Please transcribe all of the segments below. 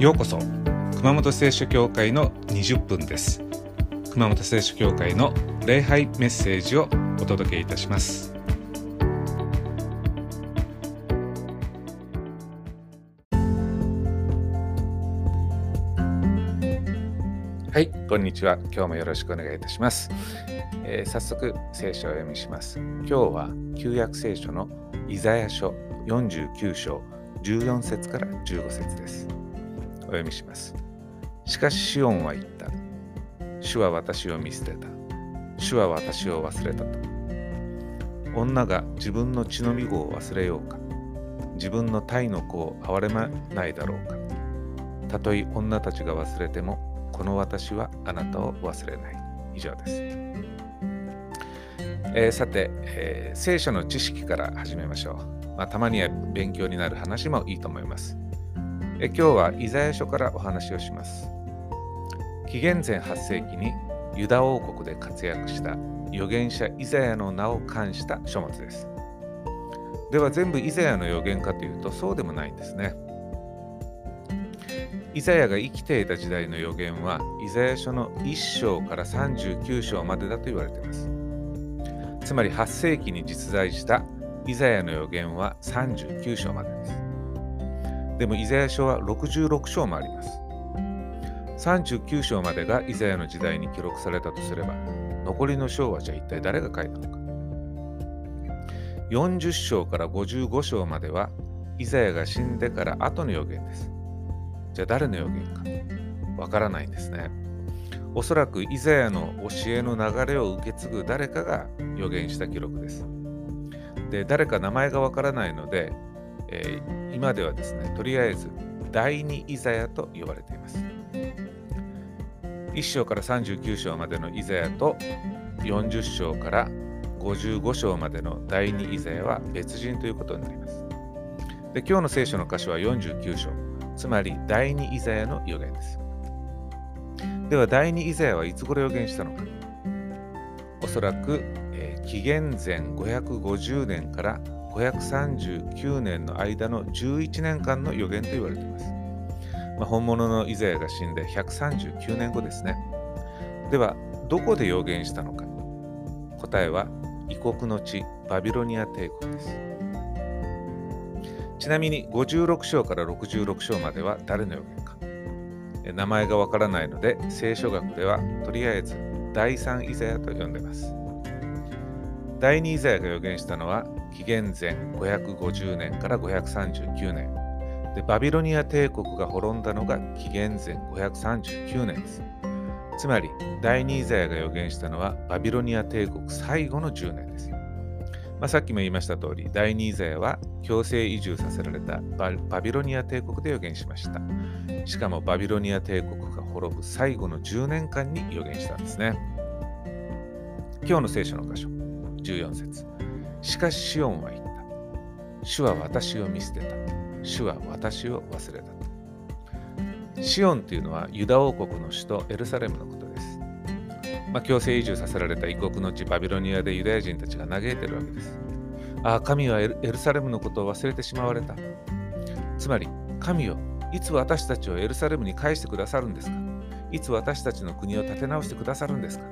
ようこそ熊本聖書教会の20分です。熊本聖書教会の礼拝メッセージをお届けいたします。はいこんにちは。今日もよろしくお願いいたします、えー、早速聖書を読みします。今日は旧約聖書のイザヤ書49章14節から15節です。お読みします。しかしシオンは言った。主は私を見捨てた。主は私を忘れたと。女が自分の血のみ子を忘れようか。自分の体の子を憐れまないだろうか。たとえ女たちが忘れても、この私はあなたを忘れない。以上です。えー、さて、えー、聖書の知識から始めましょう。まあ、たまには勉強になる話もいいと思います。え今日はイザヤ書からお話をします。紀元前8世紀にユダ王国で活躍した預言者イザヤの名を冠した書物です。では全部イザヤの預言かというとそうでもないんですね。イザヤが生きていた時代の預言はイザヤ書の1章から39章までだと言われています。つまり8世紀に実在したイザヤの預言は39章までです。でもイザヤ書は66章もあります。39章までがイザヤの時代に記録されたとすれば、残りの章はじゃあ一体誰が書いたのか。40章から55章までは、イザヤが死んでから後の予言です。じゃあ誰の予言かわからないんですね。おそらくイザヤの教えの流れを受け継ぐ誰かが予言した記録です。で、誰か名前がわからないので、えー、今ではですね、とりあえず第二イザヤと呼ばれています。1章から39章までのイザヤと40章から55章までの第二イザヤは別人ということになります。で今日の聖書の箇所は49章、つまり第二イザヤの予言です。では第二イザヤはいつ頃予言したのかおそらく、えー、紀元前550年から539年の間の11年間の予言と言われています。まあ、本物のイザヤが死んで139年後ですね。では、どこで予言したのか答えは、異国の地、バビロニア帝国です。ちなみに56章から66章までは誰の予言か名前がわからないので聖書学ではとりあえず第3イザヤと呼んでいます。第2イザヤが予言したのは紀元前550年から539年。でバビロニア帝国が滅んだのが紀元前539年です。つまり第二イザヤが予言したのはバビロニア帝国最後の10年です、まあ、さっきも言いました通り第二イザヤは強制移住させられたバビロニア帝国で予言しました。しかもバビロニア帝国が滅ぶ最後の10年間に予言したんですね。今日の聖書の箇所14節。しかしシオンは言った。主は私を見捨てた。主は私を忘れた。シオンというのはユダ王国の首都エルサレムのことです。まあ、強制移住させられた異国の地バビロニアでユダヤ人たちが嘆いてるわけです。ああ、神はエルサレムのことを忘れてしまわれた。つまり、神よ、いつ私たちをエルサレムに返してくださるんですか？いつ私たちの国を立て直してくださるんですか？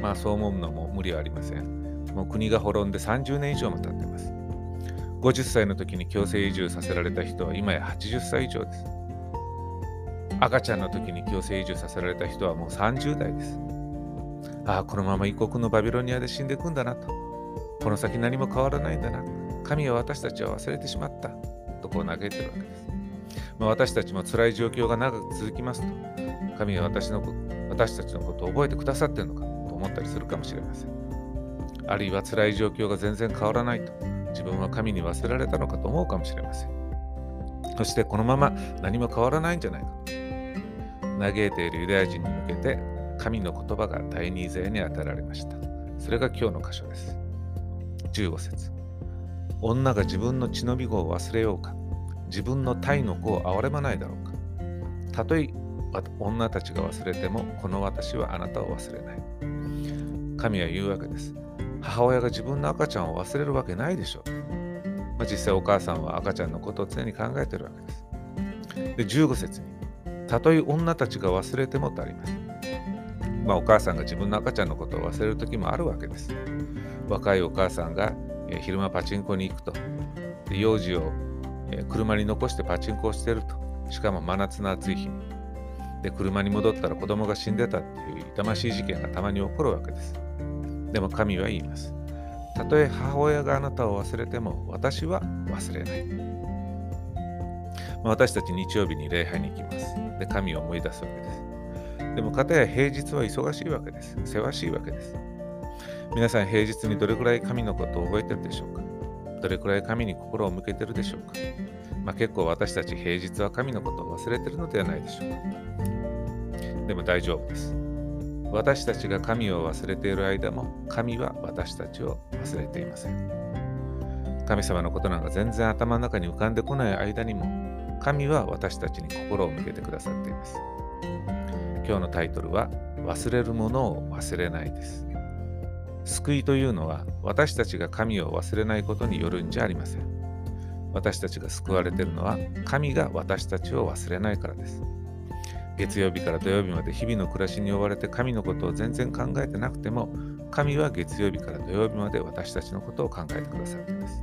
まあそう思うのも無理はありません。もう国が滅んで30年以上も経ってます。50歳の時に強制移住させられた人は今や80歳以上です。赤ちゃんの時に強制移住させられた人はもう30代です。ああ、このまま異国のバビロニアで死んでいくんだなと。この先何も変わらないんだな。神は私たちは忘れてしまった。とこう嘆いてるわけです。まあ、私たちも辛い状況が長く続きますと、神は私の私たちのことを覚えてくださっているのかと思ったりするかもしれません。あるいは辛い状況が全然変わらないと自分は神に忘れられたのかと思うかもしれません。そしてこのまま何も変わらないんじゃないかと。嘆いているユダヤ人に向けて神の言葉が第二勢に与えられました。それが今日の箇所です。15節。女が自分の血のみ子を忘れようか。自分の体の子を憐れまないだろうか。たとえ女たちが忘れてもこの私はあなたを忘れない。神は言うわけです。母親が自分の赤ちゃんを忘れるわけないでしょう。まあ、実際お母さんは赤ちゃんのことを常に考えてるわけです。で15節にたとえ女たちが忘れてもとあります。まあ、お母さんが自分の赤ちゃんのことを忘れる時もあるわけです。若いお母さんが、昼間パチンコに行くと。で幼児を、車に残してパチンコをしてると。しかも真夏の暑い日に。で、車に戻ったら子供が死んでたっていう痛ましい事件がたまに起こるわけです。でも神は言います。たとえ母親があなたを忘れても私は忘れない。ま私たち日曜日に礼拝に行きます。で、神を思い出すわけです。でも、かたや平日は忙しいわけです。せわしいわけです。皆さん、平日にどれくらい神のことを覚えてるでしょうか？どれくらい神に心を向けてるでしょうか？まあ、結構私たち平日は神のことを忘れてるのではないでしょうかでも大丈夫です。私たちが神を忘れている間も神は私たちを忘れていません。神様のことなんか全然頭の中に浮かんでこない間にも神は私たちに心を向けてくださっています。今日のタイトルは忘れるものを忘れないです。救いというのは私たちが神を忘れないことによるんじゃありません。私たちが救われているのは神が私たちを忘れないからです。月曜日から土曜日まで日々の暮らしに追われて神のことを全然考えてなくても神は月曜日から土曜日まで私たちのことを考えてくださっています。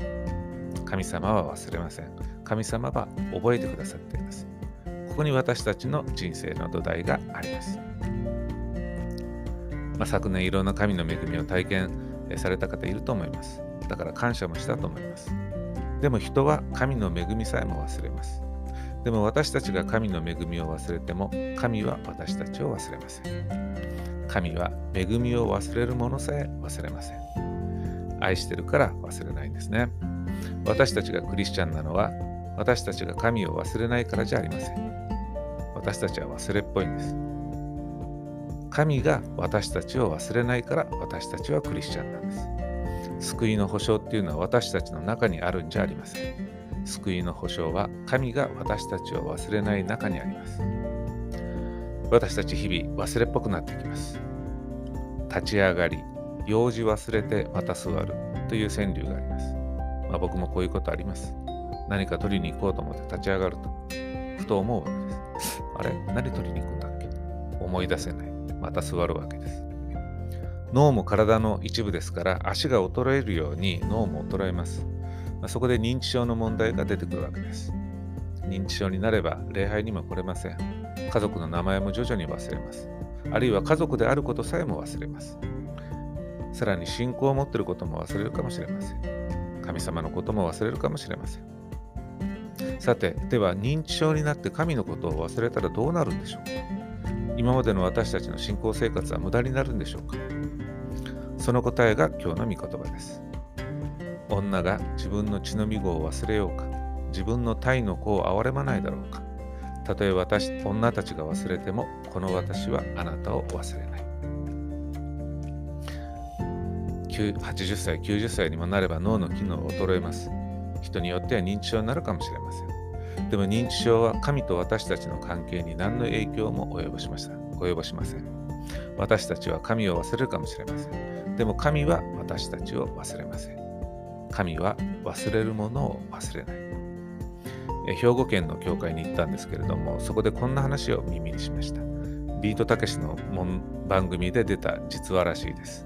神様は忘れません。神様は覚えてくださっています。ここに私たちの人生の土台があります。まあ、昨年いろんな神の恵みを体験された方いると思います。だから感謝もしたと思います。でも人は神の恵みさえも忘れます。でも私たちが神の恵みを忘れても神は私たちを忘れません。神は恵みを忘れるものさえ忘れません。愛してるから忘れないんですね。私たちがクリスチャンなのは私たちが神を忘れないからじゃありません。私たちは忘れっぽいんです。神が私たちを忘れないから私たちはクリスチャンなんです。救いの保証っていうのは私たちの中にあるんじゃありません。救いの保証は神が私たちを忘れない中にあります。私たち日々忘れっぽくなってきます。立ち上がり、用事忘れてまた座るという川柳があります。まあ、僕もこういうことあります。何か取りに行こうと思って立ち上がると、ふと思うわけです。あれ何取りに行くんだっけ？思い出せない。また座るわけです。脳も体の一部ですから足が衰えるように脳も衰えます。まあ、そこで認知症の問題が出てくるわけです。認知症になれば礼拝にも来れません。家族の名前も徐々に忘れます。あるいは家族であることさえも忘れます。さらに信仰を持っていることも忘れるかもしれません。神様のことも忘れるかもしれません。さて、では認知症になって神のことを忘れたらどうなるんでしょうか？今までの私たちの信仰生活は無駄になるんでしょうか？その答えが今日の御言葉です。女が自分の血のみ子を忘れようか、自分の体の子を憐れまないだろうか。たとえ私、女たちが忘れても、この私はあなたを忘れない。80歳、90歳にもなれば脳の機能を衰えます。人によっては認知症になるかもしれません。でも認知症は神と私たちの関係に何の影響も及ぼしました。及ぼしません。私たちは神を忘れるかもしれません。でも神は私たちを忘れません。神は忘れるものを忘れない。兵庫県の教会に行ったんですけれども、そこでこんな話を耳にしました。ビートたけしの番組で出た実話らしいです。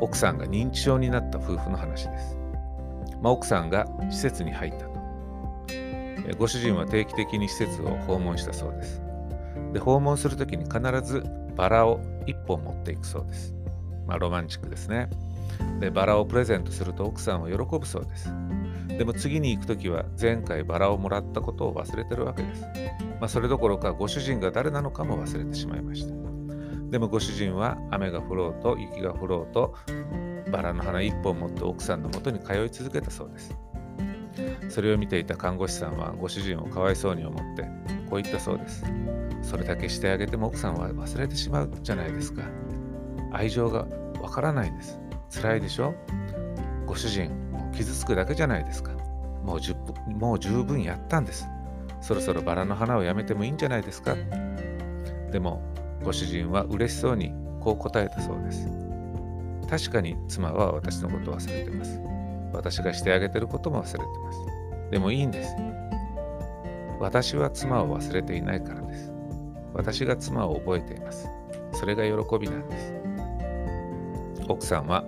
奥さんが認知症になった夫婦の話です。まあ、奥さんが施設に入ったと。ご主人は定期的に施設を訪問したそうです。で訪問するときに必ずバラを1本持っていくそうです。まあ、ロマンチックですね。で、バラをプレゼントすると奥さんは喜ぶそうです。でも次に行くときは前回バラをもらったことを忘れてるわけです。まあ、それどころかご主人が誰なのかも忘れてしまいました。でもご主人は雨が降ろうと雪が降ろうとバラの花一本持って奥さんのもとに通い続けたそうです。それを見ていた看護師さんはご主人をかわいそうに思ってこう言ったそうです。それだけしてあげても奥さんは忘れてしまうじゃないですか。愛情がわからないんです。辛いでしょ？ご主人、もう傷つくだけじゃないですか。もうもう十分やったんです。そろそろバラの花をやめてもいいんじゃないですか。でも、ご主人は嬉しそうにこう答えたそうです。確かに妻は私のことを忘れてます。私がしてあげてることも忘れてます。でもいいんです。私は妻を忘れていないからです。私が妻を覚えています。それが喜びなんです。奥さんは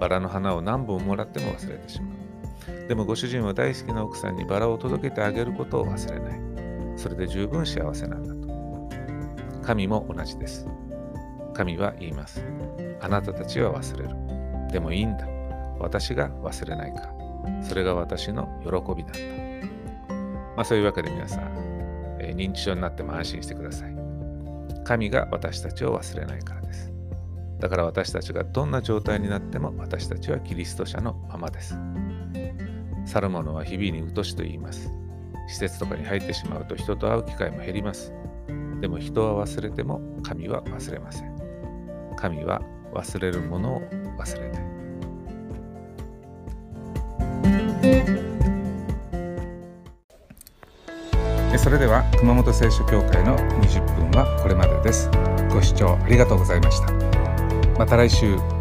バラの花を何本もらっても忘れてしまう。でもご主人は大好きな奥さんにバラを届けてあげることを忘れない。それで十分幸せなんだと。神も同じです。神は言います。あなたたちは忘れる。でもいいんだ。私が忘れないか。それが私の喜びなんだ。まあそういうわけで皆さん、え、認知症になっても安心してください。神が私たちを忘れないから。だから私たちがどんな状態になっても私たちはキリスト者のままです。去る者は日々にうとしと言います。施設とかに入ってしまうと人と会う機会も減ります。でも人は忘れても神は忘れません。神は忘れるものを忘れない。それでは熊本聖書協会の20分はこれまでです。ご視聴ありがとうございました。また来週。